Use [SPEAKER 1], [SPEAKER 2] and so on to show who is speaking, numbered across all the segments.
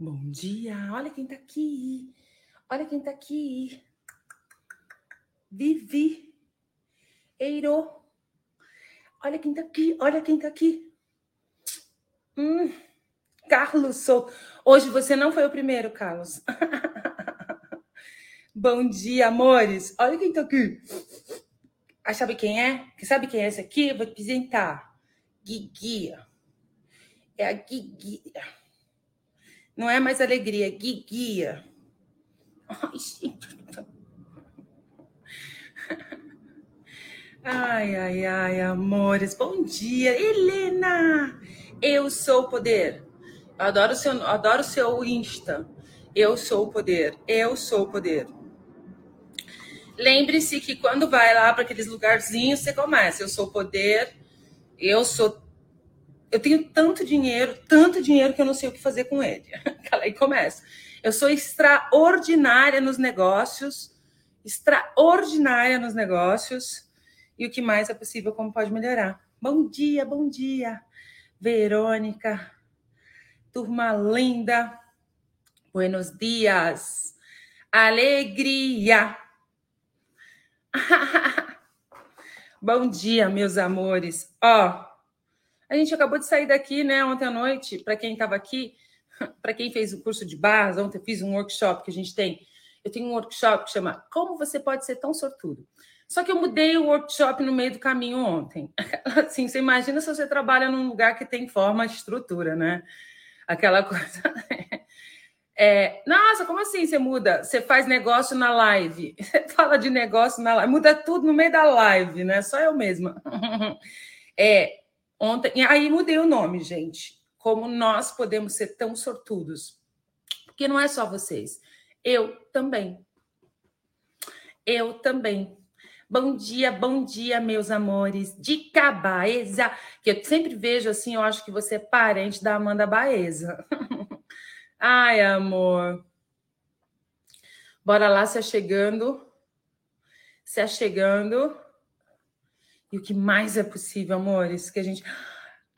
[SPEAKER 1] Bom dia, olha quem tá aqui. Olha quem tá aqui. Vivi. Eiro. Olha quem tá aqui, olha quem tá aqui. Hum, Carlos Souto. Hoje você não foi o primeiro, Carlos. Bom dia, amores. Olha quem tá aqui. Ah, sabe quem é? Sabe quem é esse aqui? vou te apresentar. Guiguia. É a Guiguia. Não é mais alegria, é guia. Ai, gente. Ai, ai, ai, amores. Bom dia, Helena. Eu sou o poder. Adoro seu, adoro seu Insta. Eu sou o poder. Eu sou o poder. Lembre-se que quando vai lá para aqueles lugarzinhos, você começa. Eu sou o poder. Eu sou eu tenho tanto dinheiro, tanto dinheiro que eu não sei o que fazer com ele. Aí começa. Eu sou extraordinária nos negócios, extraordinária nos negócios. E o que mais é possível, como pode melhorar? Bom dia, bom dia, Verônica, turma linda, buenos dias, alegria. bom dia, meus amores. Ó, a gente acabou de sair daqui, né, ontem à noite, para quem estava aqui, para quem fez o curso de barras, ontem eu fiz um workshop que a gente tem. Eu tenho um workshop que chama Como você pode ser tão sortudo. Só que eu mudei o workshop no meio do caminho ontem. Assim, você imagina se você trabalha num lugar que tem forma estrutura, né? Aquela coisa. É, nossa, como assim você muda? Você faz negócio na live, você fala de negócio na live, muda tudo no meio da live, né? Só eu mesma. É, Ontem, aí mudei o nome, gente. Como nós podemos ser tão sortudos. Porque não é só vocês. Eu também. Eu também. Bom dia, bom dia, meus amores de Cabaeza, que eu sempre vejo assim, eu acho que você é parente da Amanda Baeza. Ai, amor. Bora lá, se achegando. Se achegando. E o que mais é possível, amores, que a gente.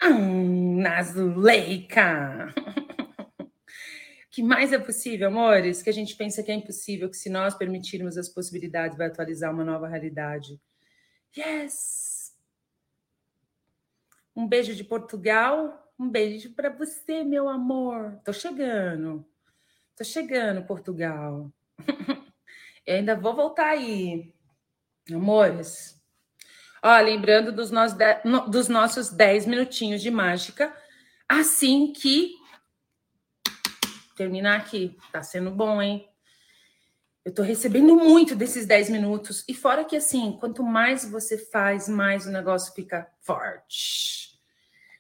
[SPEAKER 1] Hum, Nazuleika! O que mais é possível, amores, que a gente pensa que é impossível, que se nós permitirmos as possibilidades, vai atualizar uma nova realidade. Yes! Um beijo de Portugal, um beijo para você, meu amor. Tô chegando. Tô chegando, Portugal. Eu ainda vou voltar aí. Amores, Ó, lembrando dos, nossos dos nossos 10 minutinhos de mágica, assim que terminar aqui. Tá sendo bom, hein? Eu tô recebendo muito desses 10 minutos. E fora que, assim, quanto mais você faz, mais o negócio fica forte.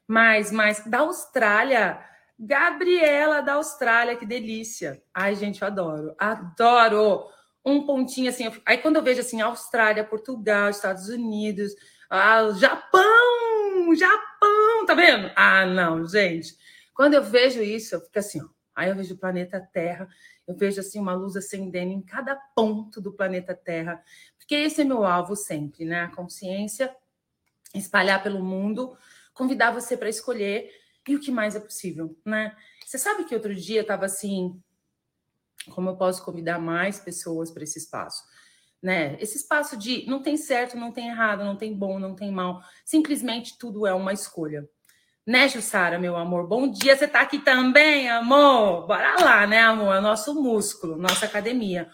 [SPEAKER 1] Mais, mais. Da Austrália, Gabriela da Austrália, que delícia. Ai, gente, eu adoro. Adoro um pontinho assim. Aí quando eu vejo assim, Austrália, Portugal, Estados Unidos, ah, Japão, Japão, tá vendo? Ah, não, gente. Quando eu vejo isso, eu fico assim, ó. Aí eu vejo o planeta Terra, eu vejo assim uma luz acendendo em cada ponto do planeta Terra, porque esse é meu alvo sempre, né? A consciência espalhar pelo mundo, convidar você para escolher e o que mais é possível, né? Você sabe que outro dia eu estava assim, como eu posso convidar mais pessoas para esse espaço? Né? Esse espaço de não tem certo, não tem errado, não tem bom, não tem mal. Simplesmente tudo é uma escolha. Né, Jussara, meu amor? Bom dia, você está aqui também, amor? Bora lá, né, amor? É nosso músculo, nossa academia.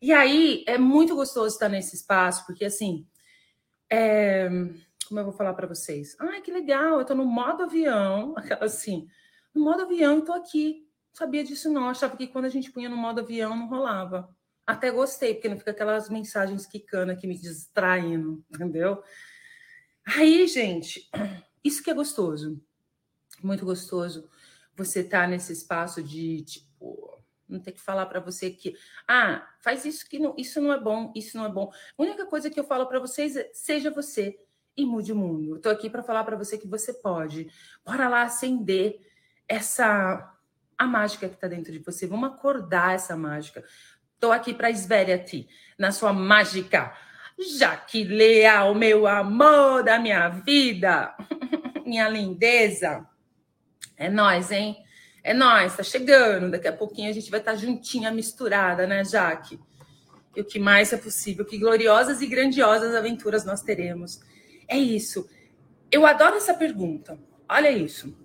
[SPEAKER 1] E aí, é muito gostoso estar nesse espaço, porque assim, é... como eu vou falar para vocês? Ai, que legal, eu estou no modo avião, assim, no modo avião e estou aqui sabia disso não. Achava que quando a gente punha no modo avião não rolava. Até gostei, porque não fica aquelas mensagens quicando aqui me distraindo, entendeu? Aí, gente, isso que é gostoso. Muito gostoso você estar tá nesse espaço de, tipo, não ter que falar para você que, ah, faz isso que não, isso não é bom, isso não é bom. A única coisa que eu falo para vocês é seja você e mude o mundo. Eu tô aqui para falar para você que você pode. Bora lá acender essa a mágica que está dentro de você. Vamos acordar essa mágica. Estou aqui para esverar-te na sua mágica. Jaque Leal, meu amor da minha vida, minha lindeza. É nós, hein? É nós, tá chegando. Daqui a pouquinho a gente vai estar tá juntinha, misturada, né, Jaque? E o que mais é possível? Que gloriosas e grandiosas aventuras nós teremos. É isso. Eu adoro essa pergunta. Olha isso.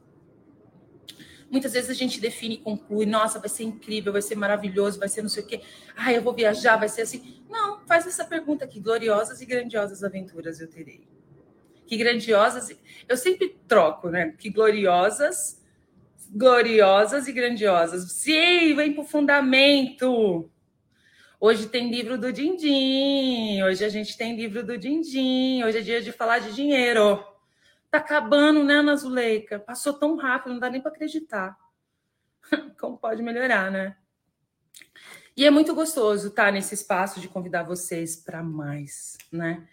[SPEAKER 1] Muitas vezes a gente define e conclui, nossa, vai ser incrível, vai ser maravilhoso, vai ser não sei o quê. Ah, eu vou viajar, vai ser assim. Não, faz essa pergunta aqui. Gloriosas e grandiosas aventuras eu terei. Que grandiosas. Eu sempre troco, né? Que gloriosas, gloriosas e grandiosas. Sim, vem para o fundamento. Hoje tem livro do Dindim. Hoje a gente tem livro do Dindim. Hoje é dia de falar de dinheiro. Tá acabando, né, Ana Zuleika? Passou tão rápido, não dá nem para acreditar. Como pode melhorar, né? E é muito gostoso estar nesse espaço de convidar vocês para mais, né?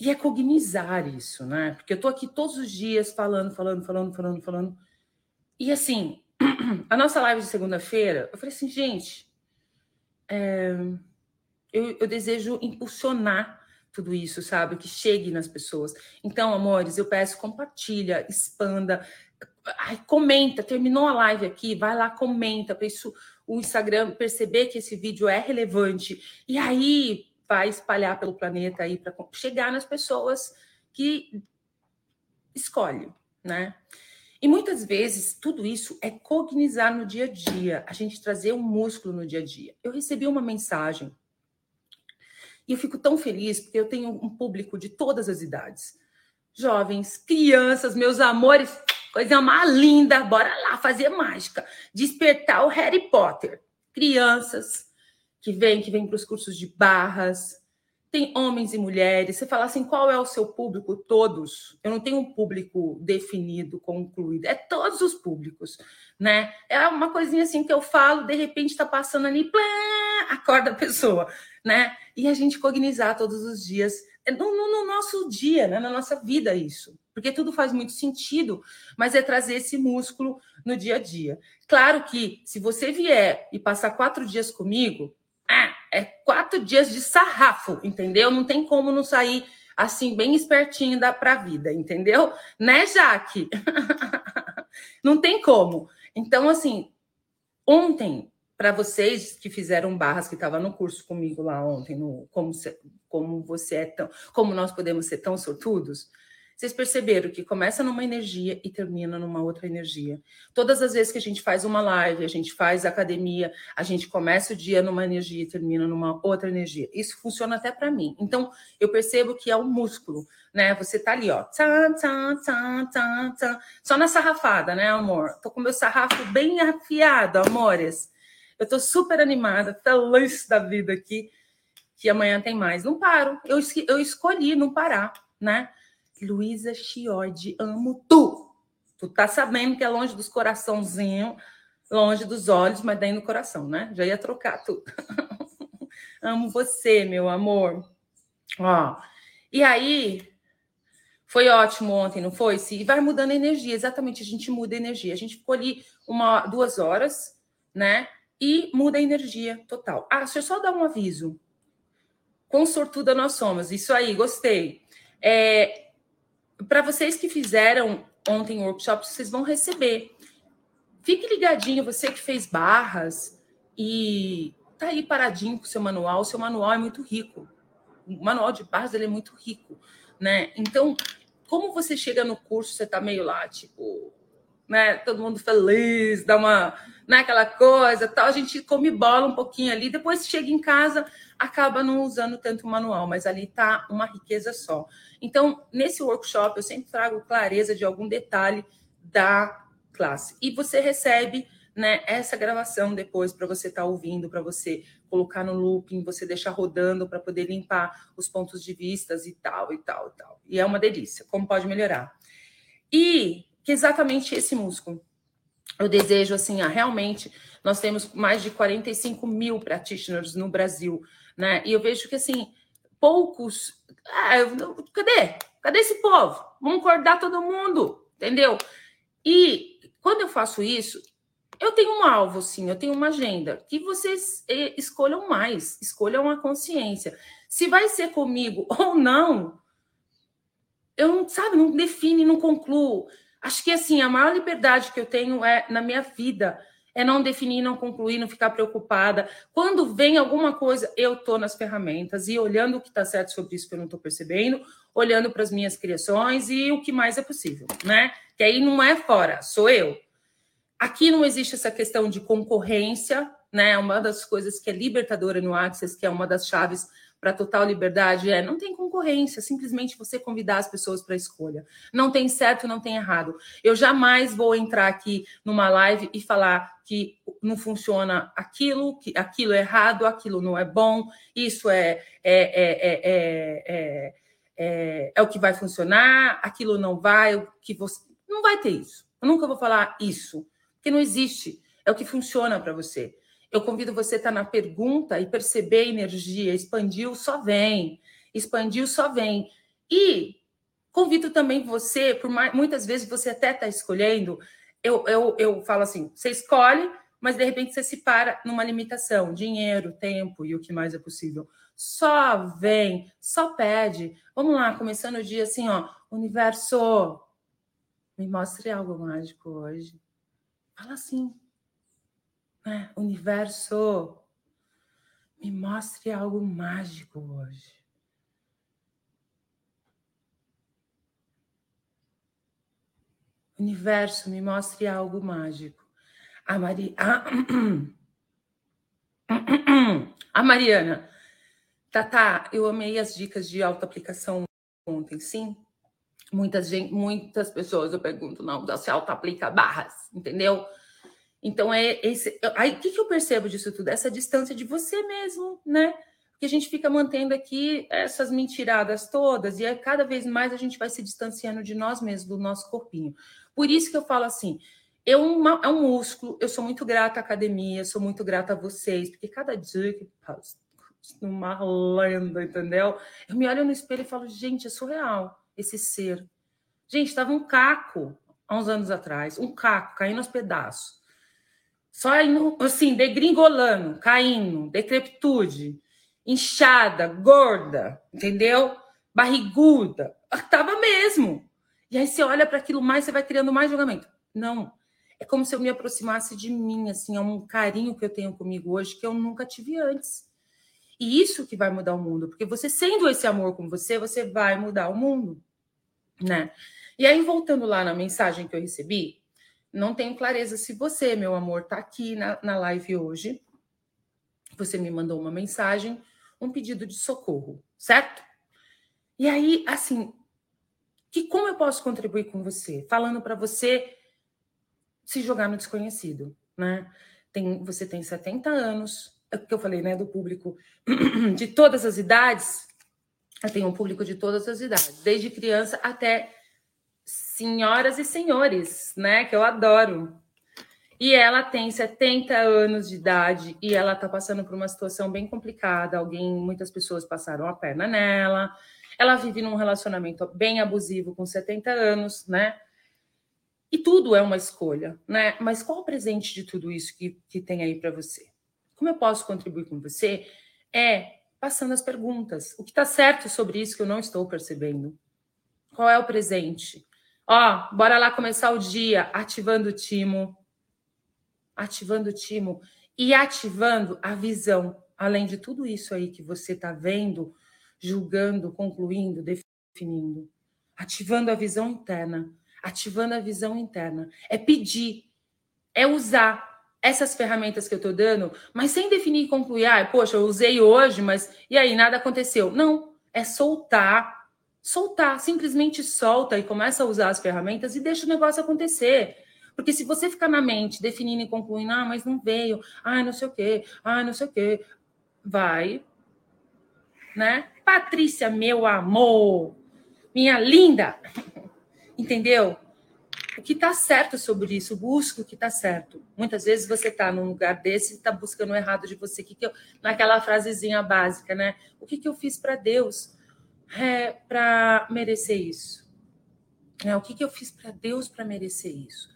[SPEAKER 1] E é cognizar isso, né? Porque eu tô aqui todos os dias falando, falando, falando, falando, falando. E assim, a nossa live de segunda-feira, eu falei assim, gente, é, eu, eu desejo impulsionar tudo isso, sabe? Que chegue nas pessoas. Então, amores, eu peço, compartilha, expanda, ai, comenta. Terminou a live aqui, vai lá, comenta, para isso o Instagram perceber que esse vídeo é relevante. E aí vai espalhar pelo planeta aí para chegar nas pessoas que escolhe, né? E muitas vezes tudo isso é cognizar no dia a dia, a gente trazer um músculo no dia a dia. Eu recebi uma mensagem e eu fico tão feliz porque eu tenho um público de todas as idades. Jovens, crianças, meus amores, coisa mais linda, bora lá fazer mágica. Despertar o Harry Potter. Crianças que vêm, que vêm para os cursos de barras, tem homens e mulheres. Você fala assim, qual é o seu público? Todos. Eu não tenho um público definido, concluído. É todos os públicos, né? É uma coisinha assim que eu falo, de repente está passando ali, plá, acorda a pessoa, né? E a gente cognizar todos os dias, é no, no, no nosso dia, né? na nossa vida, isso. Porque tudo faz muito sentido, mas é trazer esse músculo no dia a dia. Claro que se você vier e passar quatro dias comigo, ah, é quatro dias de sarrafo, entendeu? Não tem como não sair assim, bem espertinho da pra vida, entendeu? Né, Jaque? não tem como. Então, assim, ontem, para vocês que fizeram barras, que estavam no curso comigo lá ontem, no como, como você é tão, como nós podemos ser tão sortudos, vocês perceberam que começa numa energia e termina numa outra energia. Todas as vezes que a gente faz uma live, a gente faz academia, a gente começa o dia numa energia e termina numa outra energia. Isso funciona até para mim. Então, eu percebo que é um músculo, né? Você tá ali, ó, tã, tã, tã, tã, tã, só na sarrafada, né, amor? Tô com meu sarrafo bem afiado, amores. Eu tô super animada, feliz da vida aqui, que amanhã tem mais. Não paro. Eu, eu escolhi não parar, né? Luísa Chiodi, amo tu. Tu tá sabendo que é longe dos coraçãozinhos, longe dos olhos, mas daí no coração, né? Já ia trocar tudo. amo você, meu amor. Ó. E aí, foi ótimo ontem, não foi? E vai mudando a energia, exatamente, a gente muda a energia. A gente ficou ali uma, duas horas, né? E muda a energia total. Ah, deixa eu só dar um aviso. Quão sortuda nós somos. Isso aí, gostei. É, para vocês que fizeram ontem o workshop, vocês vão receber. Fique ligadinho, você que fez barras e tá aí paradinho com o seu manual. O seu manual é muito rico. O manual de barras ele é muito rico, né? Então, como você chega no curso, você tá meio lá, tipo, né? Todo mundo feliz, dá uma, né? Aquela coisa, tal. A gente come bola um pouquinho ali, depois chega em casa, acaba não usando tanto o manual, mas ali tá uma riqueza só. Então, nesse workshop, eu sempre trago clareza de algum detalhe da classe. E você recebe né, essa gravação depois para você estar tá ouvindo, para você colocar no looping, você deixar rodando para poder limpar os pontos de vistas e tal, e tal, e tal. E é uma delícia, como pode melhorar. E que exatamente esse músculo. Eu desejo, assim, ah, realmente, nós temos mais de 45 mil practitioners no Brasil, né? E eu vejo que, assim, poucos. Ah, eu, cadê? Cadê esse povo? Vamos acordar todo mundo, entendeu? E quando eu faço isso, eu tenho um alvo, sim, eu tenho uma agenda. Que vocês eh, escolham mais, escolham a consciência. Se vai ser comigo ou não, eu não, sabe, não define, não concluo. Acho que assim, a maior liberdade que eu tenho é na minha vida é não definir, não concluir, não ficar preocupada. Quando vem alguma coisa, eu estou nas ferramentas e olhando o que está certo sobre isso que eu não estou percebendo, olhando para as minhas criações e o que mais é possível, né? Que aí não é fora, sou eu. Aqui não existe essa questão de concorrência, né? Uma das coisas que é libertadora no Access, que é uma das chaves para total liberdade é não tem concorrência, simplesmente você convidar as pessoas para escolha. Não tem certo, não tem errado. Eu jamais vou entrar aqui numa live e falar que não funciona aquilo, que aquilo é errado, aquilo não é bom, isso é, é, é, é, é o que vai funcionar, aquilo não vai, o que você. Não vai ter isso. Eu nunca vou falar isso, porque não existe. É o que funciona para você. Eu convido você a estar na pergunta e perceber a energia. Expandiu, só vem. Expandiu, só vem. E convido também você, por mais, muitas vezes você até está escolhendo, eu, eu, eu falo assim: você escolhe, mas de repente você se para numa limitação, dinheiro, tempo e o que mais é possível. Só vem, só pede. Vamos lá, começando o dia assim, ó. Universo, me mostre algo mágico hoje. Fala assim né? Universo, me mostre algo mágico hoje. Universo, me mostre algo mágico. A, Mari... a Mariana. Tata, eu amei as dicas de autoaplicação ontem, sim. Muitas, gente, muitas pessoas eu pergunto, não, se auto-aplica barras, entendeu? Então, é esse. Aí, o que, eu percebo disso tudo? Essa distância de você mesmo, né? Porque a gente fica mantendo aqui essas mentiradas todas, e aí, cada vez mais a gente vai se distanciando de nós mesmos, do nosso corpinho. Por isso que eu falo assim: eu, é um músculo, eu sou muito grata à academia, sou muito grata a vocês, porque cada dia que passa, uma lenda, entendeu? Eu me olho no espelho e falo, gente, é surreal esse ser. Gente, estava um caco há uns anos atrás, um caco caindo aos pedaços. Só indo, assim, degringolando, caindo, decrepitude, inchada, gorda, entendeu? Barriguda. Tava mesmo. E aí você olha para aquilo mais, você vai criando mais julgamento. Não. É como se eu me aproximasse de mim, assim, é um carinho que eu tenho comigo hoje que eu nunca tive antes. E isso que vai mudar o mundo, porque você sendo esse amor com você, você vai mudar o mundo, né? E aí voltando lá na mensagem que eu recebi, não tenho clareza se você, meu amor, está aqui na, na live hoje. Você me mandou uma mensagem, um pedido de socorro, certo? E aí, assim, que como eu posso contribuir com você? Falando para você se jogar no desconhecido, né? Tem, você tem 70 anos, é o que eu falei, né, do público de todas as idades. Eu tenho um público de todas as idades, desde criança até senhoras e senhores, né? Que eu adoro. E ela tem 70 anos de idade e ela está passando por uma situação bem complicada. Alguém, muitas pessoas passaram a perna nela. Ela vive num relacionamento bem abusivo com 70 anos, né? E tudo é uma escolha, né? Mas qual o presente de tudo isso que, que tem aí para você? Como eu posso contribuir com você? É passando as perguntas. O que está certo sobre isso que eu não estou percebendo? Qual é o presente? Ó, bora lá começar o dia ativando o timo. Ativando o timo e ativando a visão. Além de tudo isso aí que você está vendo, julgando, concluindo, definindo. Ativando a visão interna. Ativando a visão interna. É pedir, é usar essas ferramentas que eu estou dando, mas sem definir e concluir. Ah, poxa, eu usei hoje, mas e aí, nada aconteceu. Não, é soltar soltar, simplesmente solta e começa a usar as ferramentas e deixa o negócio acontecer. Porque se você ficar na mente definindo e concluindo, ah, mas não veio, ah, não sei o quê, ah, não sei o quê, vai, né? Patrícia, meu amor, minha linda, entendeu? O que está certo sobre isso, busca o que está certo. Muitas vezes você está num lugar desse e está buscando o errado de você. Que que eu, naquela frasezinha básica, né? O que, que eu fiz para Deus? É, para merecer isso? É, o que, que eu fiz para Deus para merecer isso?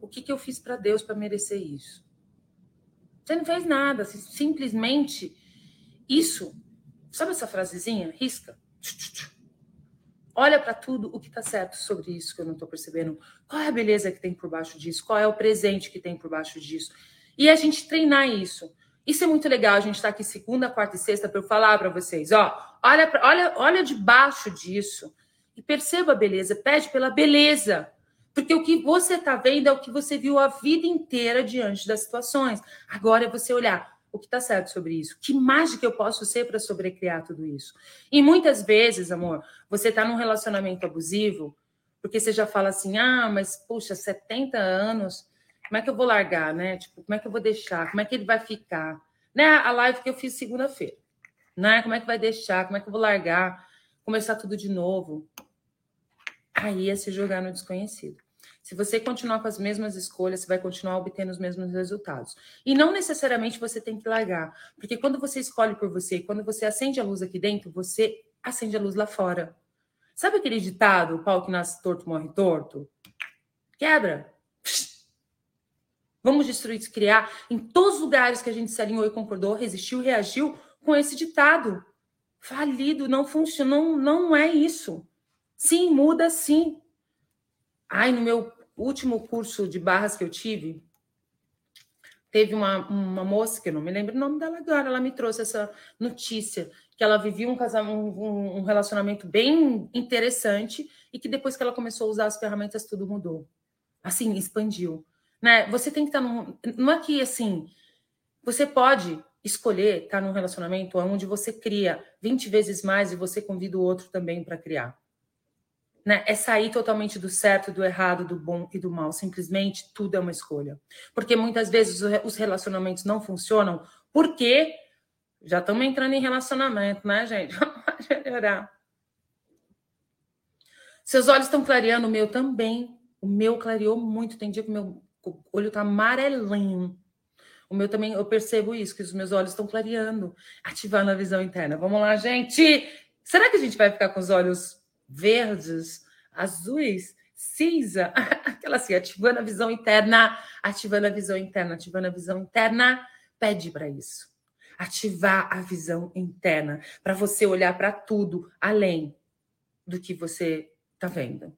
[SPEAKER 1] O que, que eu fiz para Deus para merecer isso? Você não fez nada, simplesmente isso. Sabe essa frasezinha? Risca. Olha para tudo o que está certo sobre isso que eu não estou percebendo. Qual é a beleza que tem por baixo disso? Qual é o presente que tem por baixo disso? E a gente treinar isso. Isso é muito legal. A gente está aqui segunda, quarta e sexta para eu falar para vocês. Ó, olha, olha, olha debaixo disso e perceba a beleza. Pede pela beleza. Porque o que você está vendo é o que você viu a vida inteira diante das situações. Agora é você olhar o que está certo sobre isso. Que mágica eu posso ser para sobrecriar tudo isso? E muitas vezes, amor, você está num relacionamento abusivo, porque você já fala assim: ah, mas puxa, 70 anos, como é que eu vou largar, né? Tipo, como é que eu vou deixar? Como é que ele vai ficar? Né? A live que eu fiz segunda-feira, né? Como é que vai deixar? Como é que eu vou largar? Começar tudo de novo. Aí é se jogar no desconhecido. Se você continuar com as mesmas escolhas, você vai continuar obtendo os mesmos resultados. E não necessariamente você tem que largar, porque quando você escolhe por você, quando você acende a luz aqui dentro, você acende a luz lá fora. Sabe aquele ditado, o pau que nasce torto morre torto? Quebra. Vamos destruir, criar em todos os lugares que a gente se alinhou e concordou, resistiu, reagiu com esse ditado. Falido, não funciona, não, não é isso. Sim, muda sim. Ai, no meu último curso de barras que eu tive, teve uma, uma moça, que eu não me lembro o nome dela agora, ela me trouxe essa notícia, que ela vivia um, casamento, um, um relacionamento bem interessante e que depois que ela começou a usar as ferramentas, tudo mudou. Assim, expandiu. Né? Você tem que estar num... Não é que, assim, você pode escolher estar num relacionamento onde você cria 20 vezes mais e você convida o outro também para criar né, é sair totalmente do certo, do errado, do bom e do mal. Simplesmente tudo é uma escolha. Porque muitas vezes os relacionamentos não funcionam porque já estamos entrando em relacionamento, né, gente? Vamos melhorar. Seus olhos estão clareando, o meu também. O meu clareou muito. Tem dia que o meu olho está amarelinho. O meu também, eu percebo isso, que os meus olhos estão clareando, ativando a visão interna. Vamos lá, gente! Será que a gente vai ficar com os olhos verdes, azuis, cinza, aquela assim, ativando a visão interna, ativando a visão interna, ativando a visão interna, pede para isso. Ativar a visão interna, para você olhar para tudo além do que você está vendo.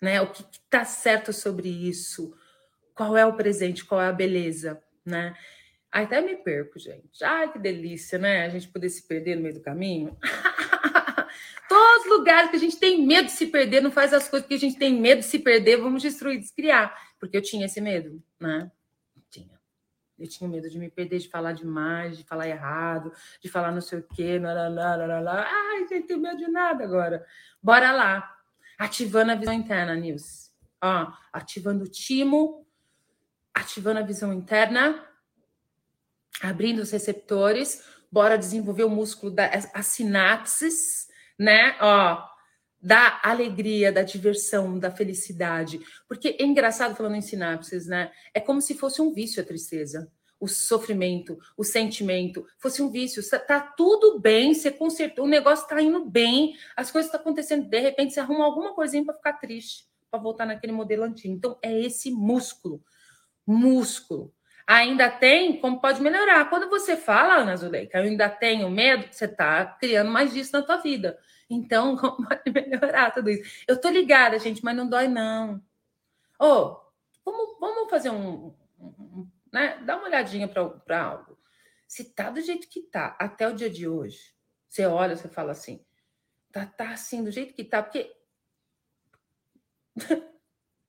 [SPEAKER 1] Né? O que está certo sobre isso? Qual é o presente? Qual é a beleza? Né? Até me perco, gente. Ai, que delícia, né? A gente poder se perder no meio do caminho. Todos os lugares que a gente tem medo de se perder, não faz as coisas que a gente tem medo de se perder, vamos destruir, descriar. Porque eu tinha esse medo, né? Tinha. Eu tinha medo de me perder, de falar demais, de falar errado, de falar não sei o quê, lá. Ai, gente, tem medo de nada agora. Bora lá. Ativando a visão interna, Nils. Ó, ativando o timo, ativando a visão interna, abrindo os receptores. Bora desenvolver o músculo das sinapses né? Ó, da alegria, da diversão, da felicidade. Porque é engraçado falando em sinapses, né? É como se fosse um vício a tristeza. O sofrimento, o sentimento, fosse um vício. Tá tudo bem, você consertou, o negócio tá indo bem, as coisas estão acontecendo, de repente você arruma alguma coisinha para ficar triste, para voltar naquele modelo antigo. Então, é esse músculo. Músculo ainda tem como pode melhorar. Quando você fala, Ana Zuleika, eu ainda tenho medo, você está criando mais disso na tua vida. Então, como pode melhorar tudo isso? Eu tô ligada, gente, mas não dói, não. Ô, oh, vamos, vamos fazer um, um, né? Dá uma olhadinha para algo. Se tá do jeito que tá até o dia de hoje, você olha, você fala assim, tá, tá assim, do jeito que tá, porque.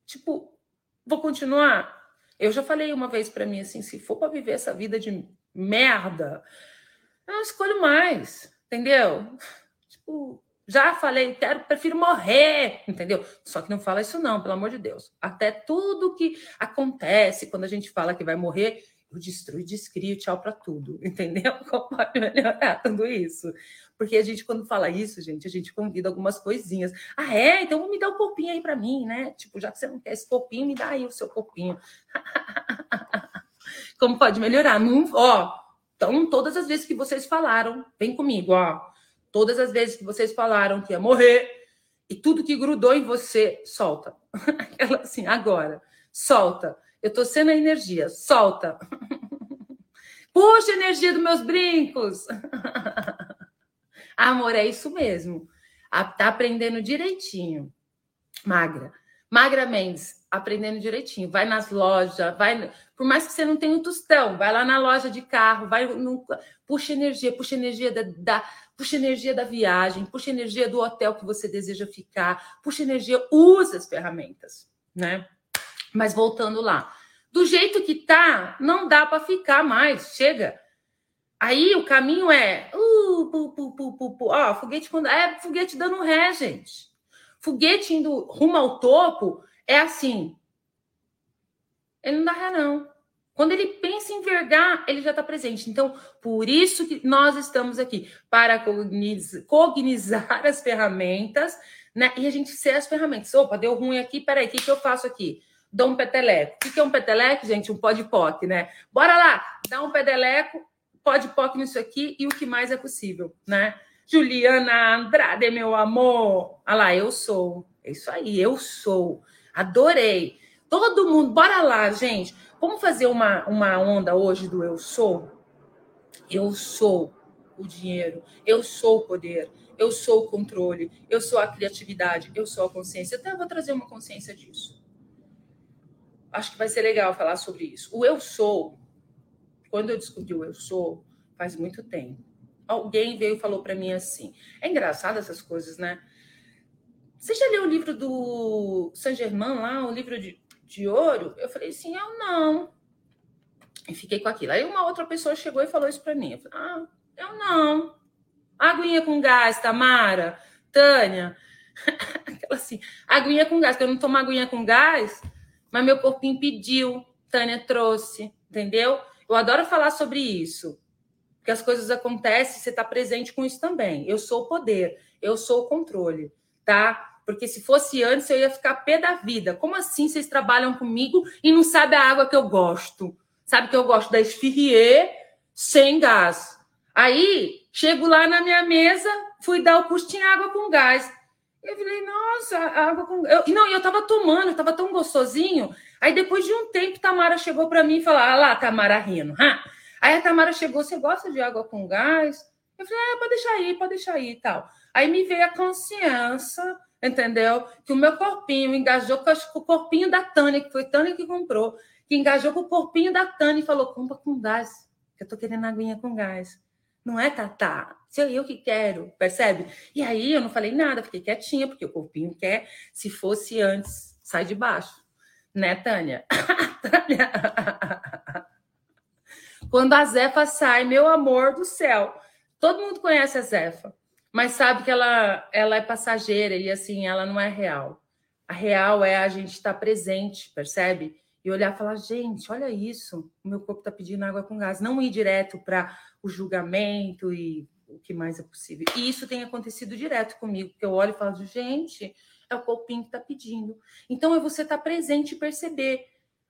[SPEAKER 1] tipo, vou continuar eu já falei uma vez para mim assim, se for para viver essa vida de merda, eu não escolho mais, entendeu? Tipo, já falei, quero, prefiro morrer, entendeu? Só que não fala isso não, pelo amor de Deus. Até tudo que acontece quando a gente fala que vai morrer, eu destruo, descrio, tchau para tudo, entendeu? Como pode melhorar tudo isso? Porque a gente, quando fala isso, gente, a gente convida algumas coisinhas. Ah, é? Então me dá um copinho aí para mim, né? Tipo, já que você não quer esse copinho, me dá aí o seu copinho. Como pode melhorar? Não, ó, então, todas as vezes que vocês falaram, vem comigo, ó. Todas as vezes que vocês falaram que ia morrer e tudo que grudou em você, solta. Aquela assim, agora, solta. Eu tô sendo a energia, solta. Puxa a energia dos meus brincos. Amor, é isso mesmo. Tá aprendendo direitinho. Magra. Magra Mendes, aprendendo direitinho. Vai nas lojas, vai. Por mais que você não tenha um tostão, vai lá na loja de carro, vai no, puxa energia, puxa energia da, da, puxa energia da viagem, puxa energia do hotel que você deseja ficar, puxa energia, usa as ferramentas, né? Mas voltando lá, do jeito que tá, não dá para ficar mais, chega. Aí o caminho é, uh, pu, pu, pu, pu. Ó, foguete quando é foguete dando ré, gente. Foguete indo rumo ao topo é assim. Ele não dá ré não. Quando ele pensa em vergar, ele já está presente. Então, por isso que nós estamos aqui para cognizar as ferramentas, né? E a gente ser as ferramentas. Opa, deu ruim aqui, peraí, o que, que eu faço aqui? Dou um peteleco. O que, é um peteleco, gente? Um pó de poc, né? Bora lá, dá um pedeleco, pó de poc nisso aqui e o que mais é possível, né? Juliana Andrade, meu amor. Olha lá, eu sou. É isso aí, eu sou. Adorei. Todo mundo, bora lá, gente. Vamos fazer uma, uma onda hoje do eu sou? Eu sou o dinheiro, eu sou o poder, eu sou o controle, eu sou a criatividade, eu sou a consciência. Até vou trazer uma consciência disso. Acho que vai ser legal falar sobre isso. O eu sou, quando eu descobri o eu sou, faz muito tempo alguém veio e falou para mim assim. É engraçado essas coisas, né? Você já leu o livro do Saint Germain lá, o livro de, de ouro? Eu falei assim, eu não. E fiquei com aquilo. Aí uma outra pessoa chegou e falou isso para mim. Eu falei, ah, eu não. Aguinha com gás, Tamara, Tânia. Aquela assim, aguinha com gás, que eu não tomo aguinha com gás, mas meu corpinho pediu, Tânia trouxe, entendeu? Eu adoro falar sobre isso. Porque as coisas acontecem, você está presente com isso também. Eu sou o poder, eu sou o controle, tá? Porque se fosse antes, eu ia ficar pé da vida. Como assim vocês trabalham comigo e não sabem a água que eu gosto? Sabe que eu gosto da esfirrier sem gás. Aí, chego lá na minha mesa, fui dar o curso, tinha água com gás. Eu falei, nossa, água com. Eu, não, eu tava tomando, eu tava tão gostosinho. Aí, depois de um tempo, Tamara chegou para mim e falou: Ah lá, Tamara rindo. Ha? Aí a Tamara chegou, você gosta de água com gás? Eu falei, ah, pode deixar aí, pode deixar aí e tal. Aí me veio a consciência, entendeu? Que o meu corpinho engajou com o corpinho da Tânia, que foi Tânia que comprou, que engajou com o corpinho da Tânia e falou, compra com gás, que eu tô querendo aguinha com gás. Não é, Tatá? Se eu que quero, percebe? E aí eu não falei nada, fiquei quietinha, porque o corpinho quer, se fosse antes, sai de baixo. Né, Tânia? Tânia. Quando a Zefa sai, meu amor do céu. Todo mundo conhece a Zefa, mas sabe que ela, ela é passageira e assim, ela não é real. A real é a gente estar presente, percebe? E olhar e falar, gente, olha isso, o meu corpo está pedindo água com gás. Não ir direto para o julgamento e o que mais é possível. E isso tem acontecido direto comigo, porque eu olho e falo, gente, é o corpinho que está pedindo. Então é você estar tá presente e perceber.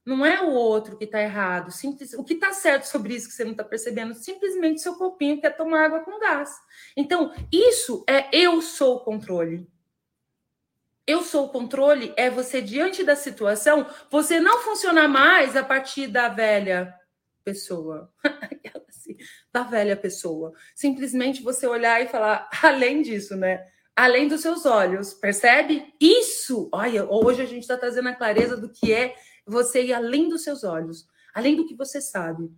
[SPEAKER 1] Não é o outro que está errado. Simples, o que está certo sobre isso que você não está percebendo? Simplesmente seu corpinho quer tomar água com gás. Então, isso é eu sou o controle. Eu sou o controle é você, diante da situação, você não funcionar mais a partir da velha pessoa. assim, da velha pessoa. Simplesmente você olhar e falar, além disso, né? Além dos seus olhos, percebe? Isso, olha, hoje a gente está trazendo a clareza do que é você ir além dos seus olhos, além do que você sabe.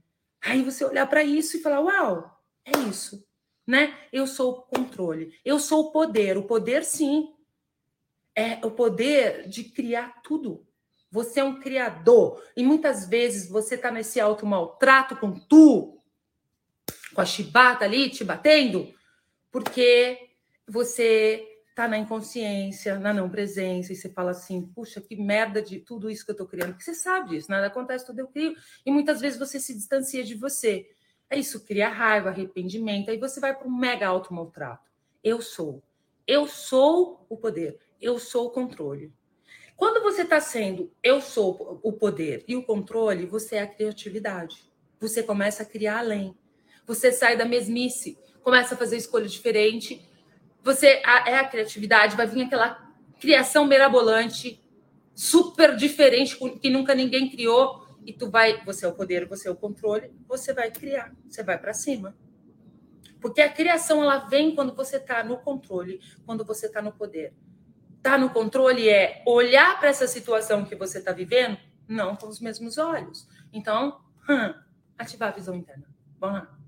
[SPEAKER 1] Aí você olhar para isso e falar: Uau, é isso, né? Eu sou o controle, eu sou o poder. O poder, sim, é o poder de criar tudo. Você é um criador. E muitas vezes você está nesse alto maltrato com tu, com a chibata ali te batendo, porque você tá na inconsciência, na não presença, e você fala assim, puxa, que merda de tudo isso que eu tô criando. Porque você sabe disso, nada acontece, tudo eu crio. E muitas vezes você se distancia de você. É isso, cria raiva, arrependimento, aí você vai para um mega automaltrato. Eu sou. Eu sou o poder. Eu sou o controle. Quando você está sendo eu sou o poder e o controle, você é a criatividade. Você começa a criar além. Você sai da mesmice, começa a fazer escolha diferente você é a criatividade, vai vir aquela criação mirabolante, super diferente, que nunca ninguém criou, e tu vai, você é o poder, você é o controle, você vai criar, você vai para cima. Porque a criação ela vem quando você está no controle, quando você está no poder. Tá no controle é olhar para essa situação que você está vivendo, não com os mesmos olhos. Então, hum, ativar a visão interna. Vamos lá.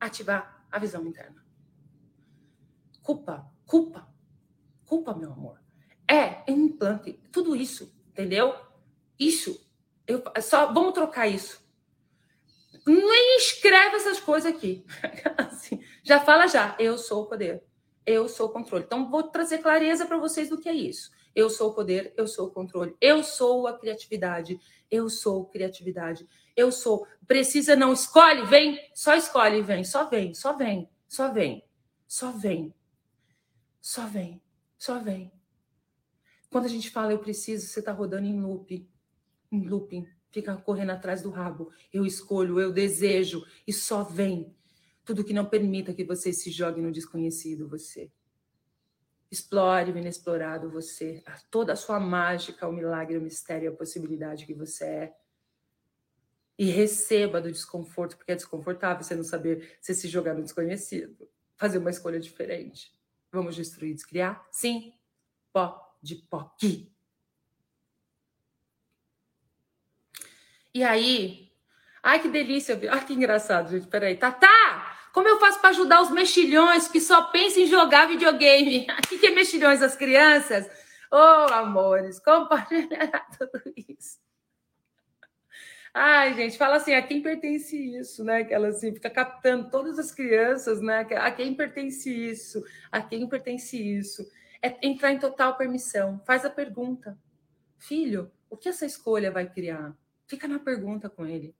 [SPEAKER 1] Ativar a visão interna. Culpa, culpa, culpa, meu amor. É, é implante. Tudo isso, entendeu? Isso. Eu, só vamos trocar isso. Nem escreve essas coisas aqui. assim, já fala já. Eu sou o poder. Eu sou o controle. Então, vou trazer clareza para vocês do que é isso. Eu sou o poder, eu sou o controle. Eu sou a criatividade. Eu sou criatividade. Eu sou. Precisa não escolhe, vem, só escolhe, vem, só vem, só vem, só vem, só vem. Só vem, só vem. Quando a gente fala eu preciso, você está rodando em loop, em looping, fica correndo atrás do rabo. Eu escolho, eu desejo e só vem. Tudo que não permita que você se jogue no desconhecido, você. Explore o inexplorado, você. Toda a sua mágica, o milagre, o mistério, a possibilidade que você é. E receba do desconforto, porque é desconfortável você não saber se se jogar no desconhecido. Fazer uma escolha diferente. Vamos destruir, descriar? Sim. Pó de POC. E aí, ai que delícia, ai que engraçado, gente, peraí. Tatá, como eu faço para ajudar os mexilhões que só pensam em jogar videogame? O que é mexilhões das crianças? Oh, amores, compartilhar tudo isso. Ai, gente, fala assim, a quem pertence isso, né? Que ela assim, fica captando todas as crianças, né? A quem pertence isso? A quem pertence isso? é entrar em total permissão. Faz a pergunta. Filho, o que essa escolha vai criar? Fica na pergunta com ele.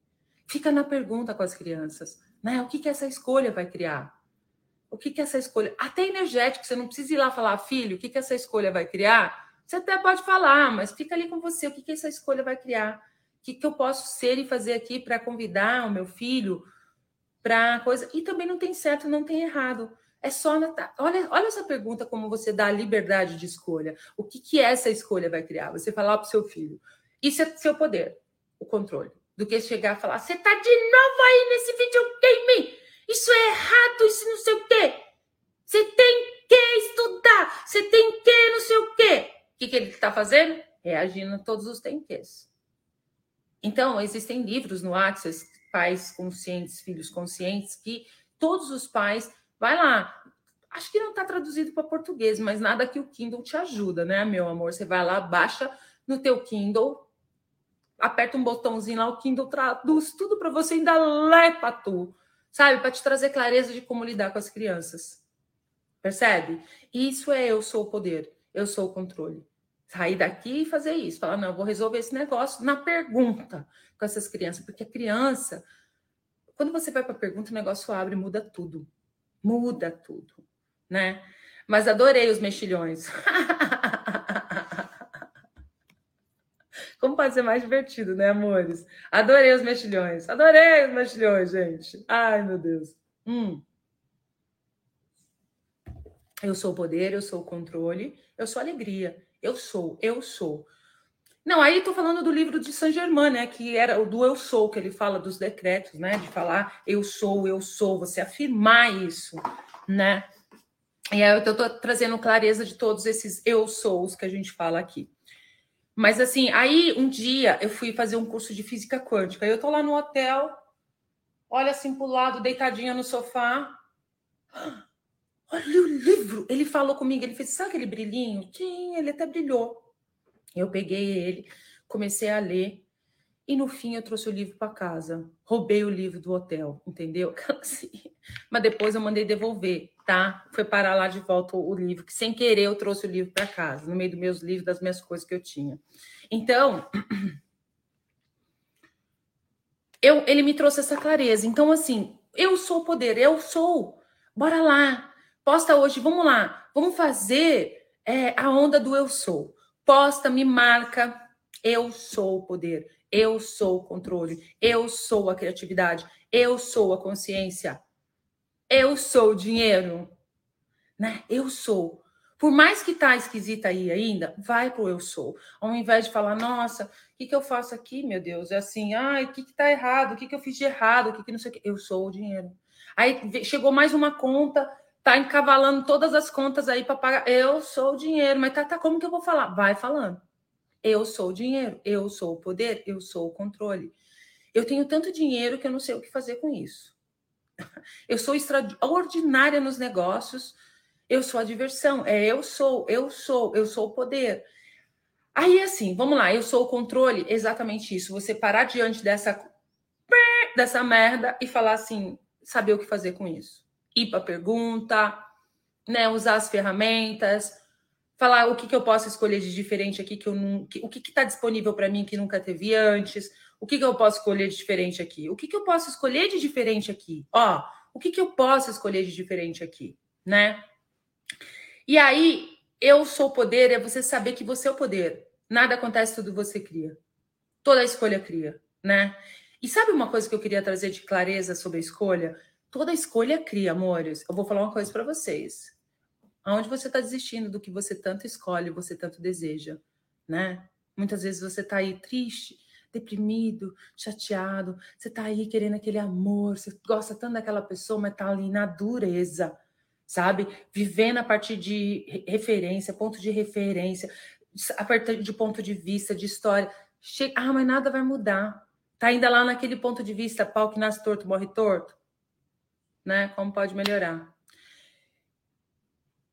[SPEAKER 1] Fica na pergunta com as crianças. Né? O que, que essa escolha vai criar? O que, que essa escolha. Até energético, você não precisa ir lá falar, filho, o que, que essa escolha vai criar? Você até pode falar, mas fica ali com você. O que, que essa escolha vai criar? O que, que eu posso ser e fazer aqui para convidar o meu filho para coisa. E também não tem certo, não tem errado. É só olha, olha essa pergunta como você dá a liberdade de escolha. O que, que essa escolha vai criar? Você falar para o seu filho. Isso é seu poder, o controle. Do que chegar e falar: você está de novo aí nesse videogame. Isso é errado, isso não sei o quê. Você tem que estudar, você tem que não sei o quê. O que, que ele está fazendo? Reagindo a todos os tem quês. Então, existem livros no Access, pais conscientes, filhos conscientes, que todos os pais Vai lá. Acho que não está traduzido para português, mas nada que o Kindle te ajuda, né, meu amor? Você vai lá, baixa no teu Kindle, aperta um botãozinho lá, o Kindle traduz tudo para você, ainda lê para tu, sabe? Para te trazer clareza de como lidar com as crianças. Percebe? Isso é eu sou o poder, eu sou o controle. Sair daqui e fazer isso. Falar, não, eu vou resolver esse negócio na pergunta com essas crianças, porque a criança, quando você vai para a pergunta, o negócio abre, muda tudo muda tudo, né? Mas adorei os mexilhões. Como pode ser mais divertido, né, amores? Adorei os mexilhões. Adorei os mexilhões, gente. Ai, meu Deus. Hum. Eu sou o poder, eu sou o controle, eu sou a alegria. Eu sou, eu sou. Não, aí estou falando do livro de Saint Germain, né? Que era o do eu sou, que ele fala dos decretos, né? De falar eu sou, eu sou, você afirmar isso, né? E que eu estou trazendo clareza de todos esses eu sous que a gente fala aqui. Mas assim, aí um dia eu fui fazer um curso de física quântica. Eu estou lá no hotel, olha assim para o lado, deitadinha no sofá. Olha o livro. Ele falou comigo, ele fez, sabe aquele brilhinho? Tinha, ele até brilhou. Eu peguei ele, comecei a ler e no fim eu trouxe o livro para casa. Roubei o livro do hotel, entendeu? Assim. Mas depois eu mandei devolver, tá? Foi parar lá de volta o livro, que sem querer eu trouxe o livro para casa, no meio dos meus livros, das minhas coisas que eu tinha. Então, eu, ele me trouxe essa clareza. Então, assim, eu sou o poder, eu sou. Bora lá. Posta hoje, vamos lá. Vamos fazer é, a onda do eu sou posta, me marca. Eu sou o poder, eu sou o controle, eu sou a criatividade, eu sou a consciência, eu sou o dinheiro, né? Eu sou. Por mais que tá esquisita aí ainda, vai pro eu sou. Ao invés de falar, nossa, o que, que eu faço aqui, meu Deus? É assim, ai, o que, que tá errado? O que, que eu fiz de errado? O que, que não sei o que? Eu sou o dinheiro. Aí chegou mais uma conta, tá encavalando todas as contas aí para pagar. Eu sou o dinheiro, mas tá, tá, como que eu vou falar? Vai falando. Eu sou o dinheiro, eu sou o poder, eu sou o controle. Eu tenho tanto dinheiro que eu não sei o que fazer com isso. Eu sou extraordinária nos negócios, eu sou a diversão, é eu sou, eu sou, eu sou o poder. Aí assim, vamos lá, eu sou o controle, exatamente isso. Você parar diante dessa dessa merda e falar assim, saber o que fazer com isso. Ir para pergunta, né, usar as ferramentas, falar o que, que eu posso escolher de diferente aqui que eu não, que, o que está disponível para mim que nunca teve antes, o que, que eu posso escolher de diferente aqui, o que, que eu posso escolher de diferente aqui, ó, o que, que eu posso escolher de diferente aqui, né? E aí, eu sou o poder, é você saber que você é o poder. Nada acontece, tudo você cria. Toda escolha cria, né? E sabe uma coisa que eu queria trazer de clareza sobre a escolha? Toda escolha cria, amores. Eu vou falar uma coisa para vocês. Aonde você está desistindo do que você tanto escolhe, você tanto deseja, né? Muitas vezes você está aí triste, deprimido, chateado, você está aí querendo aquele amor, você gosta tanto daquela pessoa, mas está ali na dureza, sabe? Vivendo a partir de referência, ponto de referência, a partir de ponto de vista, de história. Ah, mas nada vai mudar. Tá ainda lá naquele ponto de vista, pau que nasce torto, morre torto. Né? Como pode melhorar?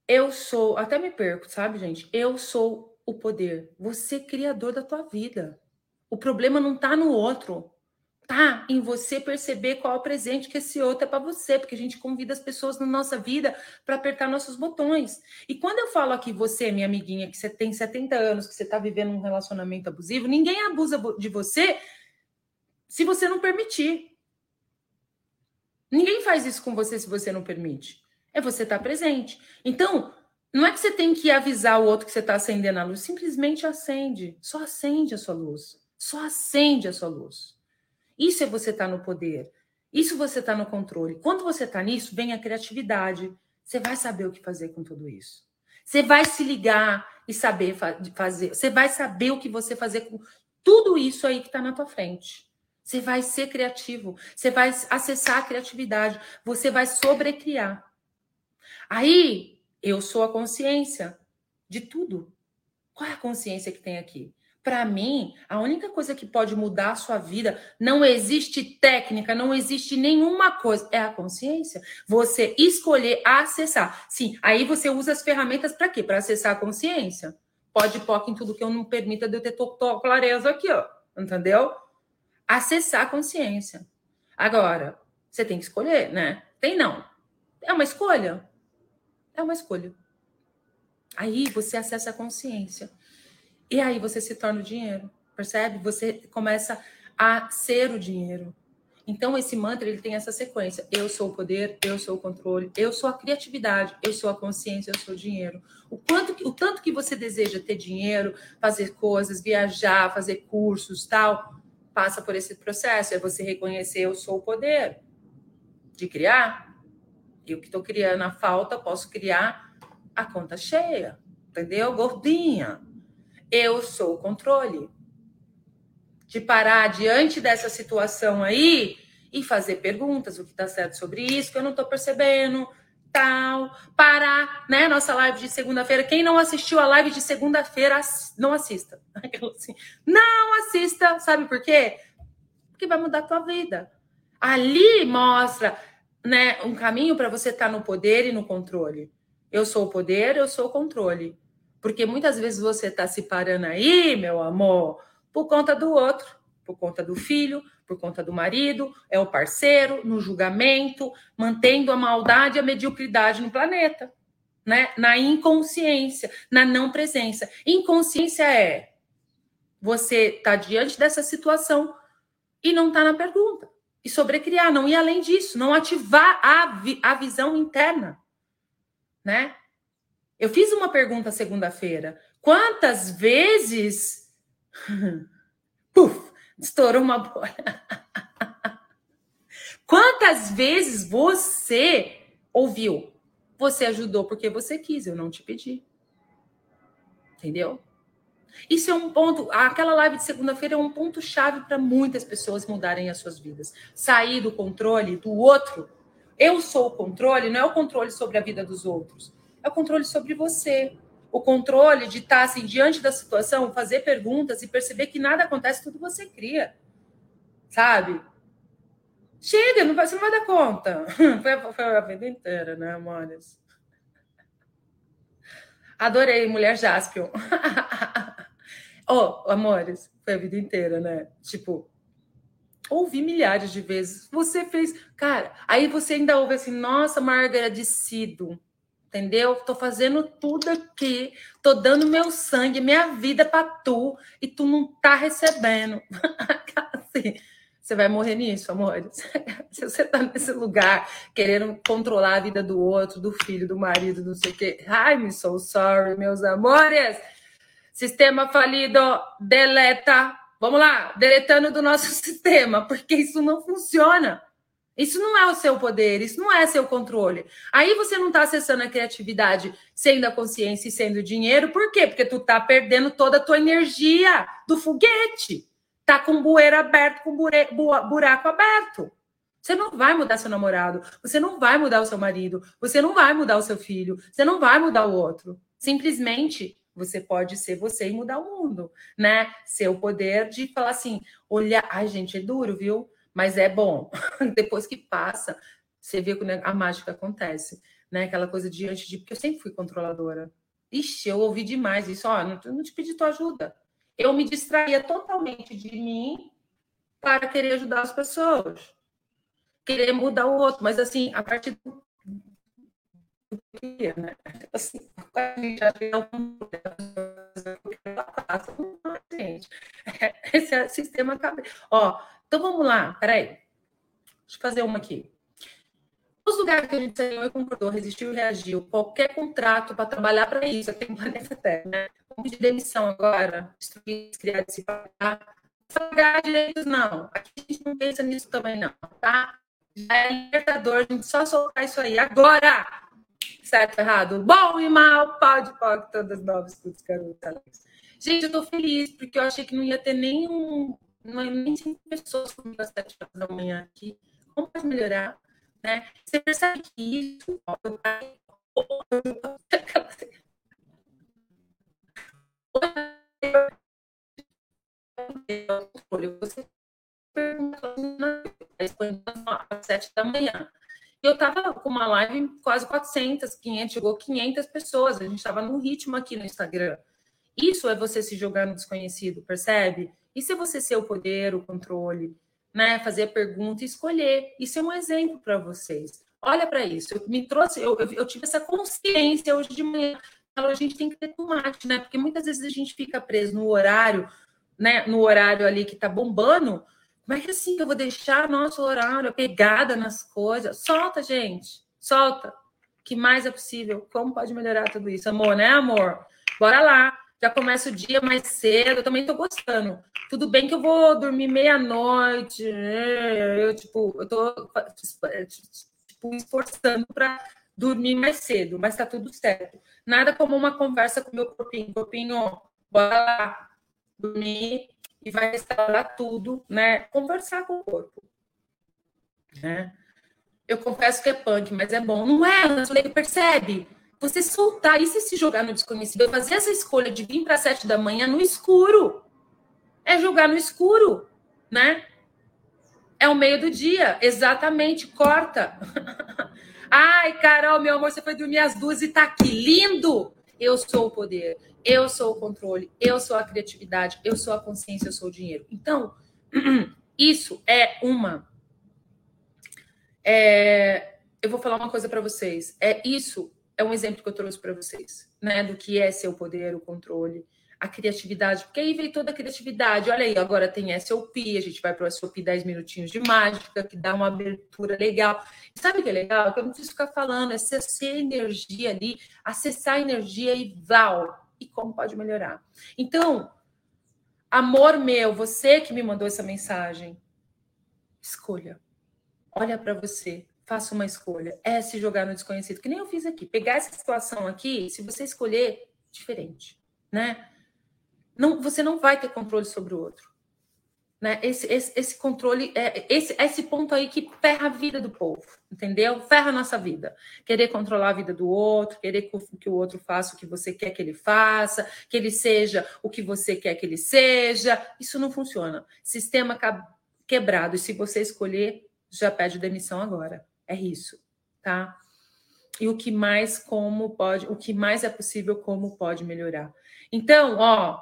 [SPEAKER 1] Eu sou, até me perco, sabe, gente? Eu sou o poder. Você é criador da tua vida. O problema não tá no outro tá em você perceber qual é o presente que esse outro é para você, porque a gente convida as pessoas na nossa vida para apertar nossos botões. E quando eu falo aqui, você, minha amiguinha, que você tem 70 anos, que você está vivendo um relacionamento abusivo, ninguém abusa de você se você não permitir. Ninguém faz isso com você se você não permite. É você estar tá presente. Então, não é que você tem que avisar o outro que você está acendendo a luz, simplesmente acende. Só acende a sua luz. Só acende a sua luz. Isso é você estar tá no poder. Isso você está no controle. Quando você está nisso, vem a criatividade. Você vai saber o que fazer com tudo isso. Você vai se ligar e saber fa fazer. Você vai saber o que você fazer com tudo isso aí que está na tua frente. Você vai ser criativo. Você vai acessar a criatividade. Você vai sobrecriar. Aí, eu sou a consciência de tudo. Qual é a consciência que tem aqui? Para mim, a única coisa que pode mudar a sua vida, não existe técnica, não existe nenhuma coisa, é a consciência. Você escolher acessar. Sim, aí você usa as ferramentas para quê? Para acessar a consciência. Pode pôr em tudo que eu não permita de eu ter clareza aqui, ó. Entendeu? Acessar a consciência. Agora, você tem que escolher, né? Tem não. É uma escolha. É uma escolha. Aí você acessa a consciência. E aí você se torna o dinheiro, percebe? Você começa a ser o dinheiro. Então esse mantra ele tem essa sequência: eu sou o poder, eu sou o controle, eu sou a criatividade, eu sou a consciência, eu sou o dinheiro. O quanto o tanto que você deseja ter dinheiro, fazer coisas, viajar, fazer cursos, tal, passa por esse processo, é você reconhecer eu sou o poder de criar. E o que estou criando a falta, posso criar a conta cheia, entendeu? Gordinha. Eu sou o controle. De parar diante dessa situação aí e fazer perguntas, o que está certo sobre isso, que eu não estou percebendo, tal. Parar, né? Nossa live de segunda-feira. Quem não assistiu a live de segunda-feira, não assista. Assim, não assista, sabe por quê? Porque vai mudar a tua vida. Ali mostra né, um caminho para você estar tá no poder e no controle. Eu sou o poder, eu sou o controle. Porque muitas vezes você está se parando aí, meu amor, por conta do outro, por conta do filho, por conta do marido, é o parceiro, no julgamento, mantendo a maldade e a mediocridade no planeta, né? Na inconsciência, na não presença. Inconsciência é você tá diante dessa situação e não tá na pergunta. E sobrecriar, não ir além disso, não ativar a, vi a visão interna, né? Eu fiz uma pergunta segunda-feira. Quantas vezes. Puf, estourou uma bolha. Quantas vezes você ouviu? Você ajudou porque você quis, eu não te pedi. Entendeu? Isso é um ponto. Aquela live de segunda-feira é um ponto-chave para muitas pessoas mudarem as suas vidas. Sair do controle do outro eu sou o controle, não é o controle sobre a vida dos outros, é o controle sobre você. O controle de estar assim, diante da situação, fazer perguntas e perceber que nada acontece, tudo você cria. Sabe? Chega, não vai, você não vai dar conta. Foi, foi a vida inteira, né, amores? Adorei Mulher Jaspion. oh, amores, foi a vida inteira, né? Tipo, ouvi milhares de vezes. Você fez. Cara, aí você ainda ouve assim, nossa, Margaret agradecido. Entendeu? Tô fazendo tudo aqui, tô dando meu sangue, minha vida para tu, e tu não tá recebendo. assim, você vai morrer nisso, amores. Se você tá nesse lugar querendo controlar a vida do outro, do filho, do marido, não sei o quê. I'm so sorry, meus amores. Sistema falido, deleta Vamos lá, deletando do nosso sistema, porque isso não funciona. Isso não é o seu poder, isso não é seu controle. Aí você não está acessando a criatividade sendo a consciência e sendo dinheiro, por quê? Porque tu está perdendo toda a tua energia do foguete. Tá com o bueiro aberto, com o buraco aberto. Você não vai mudar seu namorado, você não vai mudar o seu marido, você não vai mudar o seu filho, você não vai mudar o outro. Simplesmente você pode ser você e mudar o mundo, né? Ser o poder de falar assim, olhar, ai gente, é duro, viu? Mas é bom. Depois que passa, você vê que a mágica acontece, né? Aquela coisa diante de porque eu sempre fui controladora. Ixi, eu ouvi demais isso, ó, não, não te pedi tua ajuda. Eu me distraía totalmente de mim para querer ajudar as pessoas, querer mudar o outro, mas assim, a partir do né? Assim, a gente já tem algum gente. Esse é sistema cabeça. Ó, então vamos lá, peraí. Deixa eu fazer uma aqui. Os lugares que a gente saiu e concordou, resistiu e reagiu, qualquer contrato para trabalhar para isso, tem um planeta até, né? Como de demissão agora, destruir, criar, pagar. Pagar direitos, não. Aqui a gente não pensa nisso também, não, tá? Já é libertador, a gente só soltar isso aí agora! Certo, errado, bom e mal, pode, pode, todas novas escutas, garotas. Gente, eu tô feliz, porque eu achei que não ia ter nenhum, nem cinco pessoas comigo às sete horas da manhã aqui. Como pode melhorar? Né? Você percebe que isso. Você pergunta às sete da manhã eu tava com uma live quase 400, 500, chegou 500 pessoas. A gente estava num ritmo aqui no Instagram. Isso é você se jogar no desconhecido, percebe? Isso é você ser o poder, o controle, né? Fazer a pergunta e escolher. Isso é um exemplo para vocês. Olha para isso. Eu me trouxe, eu, eu, eu, tive essa consciência hoje de manhã. A gente tem que ter tomate, né? Porque muitas vezes a gente fica preso no horário, né? No horário ali que tá bombando como é que assim que eu vou deixar nosso horário pegada nas coisas? Solta, gente. Solta. O que mais é possível? Como pode melhorar tudo isso? Amor, né, amor? Bora lá. Já começa o dia mais cedo. Eu também estou gostando. Tudo bem que eu vou dormir meia-noite. Né? Eu, tipo, eu tô tipo, esforçando para dormir mais cedo, mas tá tudo certo. Nada como uma conversa com meu corpinho. Corpinho, bora lá. Dormir e vai restaurar tudo, né? Conversar com o corpo. Né? Eu confesso que é punk, mas é bom. Não é, Suleika, percebe? Você soltar e se jogar no desconhecido, fazer essa escolha de vir para sete da manhã no escuro. É jogar no escuro, né? É o meio do dia, exatamente, corta. Ai, Carol, meu amor, você foi dormir às duas e tá aqui, lindo! Eu sou o poder, eu sou o controle, eu sou a criatividade, eu sou a consciência, eu sou o dinheiro. Então, isso é uma. É, eu vou falar uma coisa para vocês. É isso é um exemplo que eu trouxe para vocês, né, do que é seu poder, o controle, a criatividade, porque aí veio toda a criatividade. Olha aí, agora tem SOP, a gente vai para o SOP 10 minutinhos de mágica, que dá uma abertura legal. E sabe o que é legal? Que eu não preciso ficar falando, é acessar energia ali, acessar a energia e val. E como pode melhorar? Então, amor meu, você que me mandou essa mensagem, escolha. Olha para você, faça uma escolha. É se jogar no desconhecido, que nem eu fiz aqui. Pegar essa situação aqui, se você escolher, diferente, né? Não, você não vai ter controle sobre o outro. Né? Esse, esse, esse controle, é, esse, esse ponto aí que ferra a vida do povo, entendeu? Ferra a nossa vida. Querer controlar a vida do outro, querer que o outro faça o que você quer que ele faça, que ele seja o que você quer que ele seja. Isso não funciona. Sistema quebrado. E se você escolher, já pede demissão agora. É isso, tá? E o que mais como pode, o que mais é possível, como pode melhorar. Então, ó,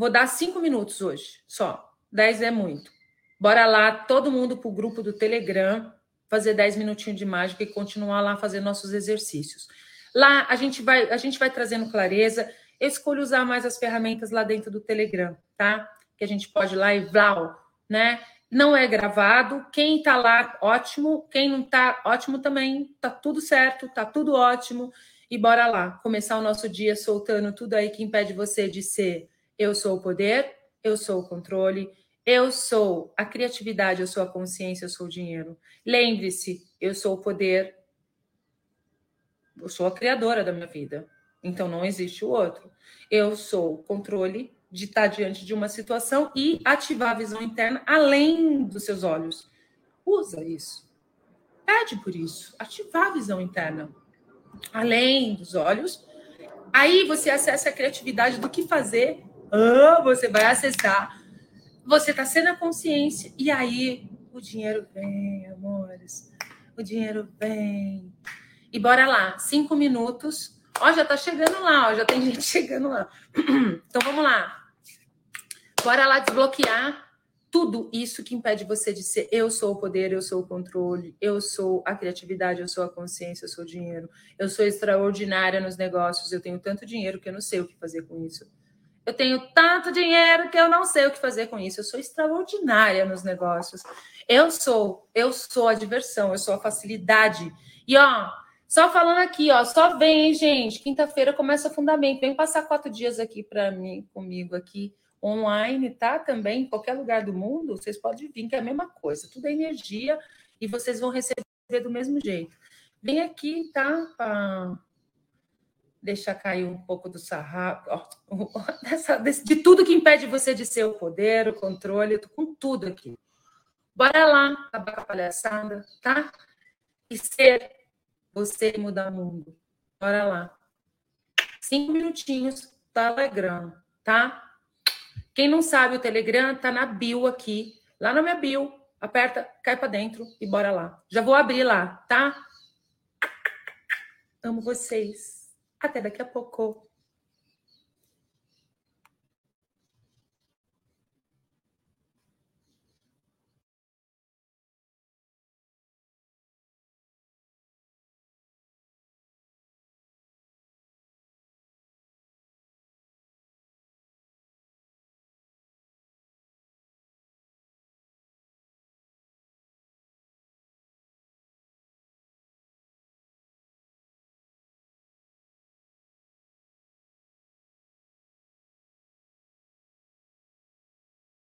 [SPEAKER 1] vou dar cinco minutos hoje, só 10 é muito. Bora lá, todo mundo para o grupo do Telegram, fazer 10 minutinhos de mágica e continuar lá fazendo nossos exercícios. Lá a gente vai, a gente vai trazendo clareza. Eu escolho usar mais as ferramentas lá dentro do Telegram, tá? Que a gente pode ir lá e vlau, né? Não é gravado. Quem tá lá, ótimo. Quem não tá, ótimo também. Tá tudo certo, tá tudo ótimo. E bora lá, começar o nosso dia soltando tudo aí que impede você de ser eu sou o poder, eu sou o controle, eu sou a criatividade, eu sou a consciência, eu sou o dinheiro. Lembre-se, eu sou o poder, eu sou a criadora da minha vida. Então não existe o outro. Eu sou o controle de estar diante de uma situação e ativar a visão interna além dos seus olhos. Usa isso. Pede por isso. Ativar a visão interna além dos olhos. Aí você acessa a criatividade do que fazer. Ah, você vai acessar você está sendo a consciência, e aí o dinheiro vem, amores. O dinheiro vem. E bora lá, cinco minutos. Ó, já tá chegando lá, ó, já tem gente chegando lá. Então vamos lá. Bora lá desbloquear tudo isso que impede você de ser eu sou o poder, eu sou o controle, eu sou a criatividade, eu sou a consciência, eu sou o dinheiro, eu sou extraordinária nos negócios, eu tenho tanto dinheiro que eu não sei o que fazer com isso. Eu tenho tanto dinheiro que eu não sei o que fazer com isso. Eu sou extraordinária nos negócios. Eu sou, eu sou a diversão, eu sou a facilidade. E ó, só falando aqui, ó, só vem, hein, gente. Quinta-feira começa fundamento. Vem passar quatro dias aqui para mim, comigo aqui online, tá? Também em qualquer lugar do mundo, vocês podem vir, que é a mesma coisa. Tudo é energia e vocês vão receber do mesmo jeito. Vem aqui, tá? Deixar cair um pouco do sarrafo, de tudo que impede você de ser o poder, o controle, tô com tudo aqui. Bora lá, acabar com a palhaçada, tá? E ser você mudar o mundo. Bora lá. Cinco minutinhos, Telegram, tá? Quem não sabe, o Telegram tá na bio aqui, lá na minha bio. Aperta, cai para dentro e bora lá. Já vou abrir lá, tá? Amo vocês. Até daqui a pouco.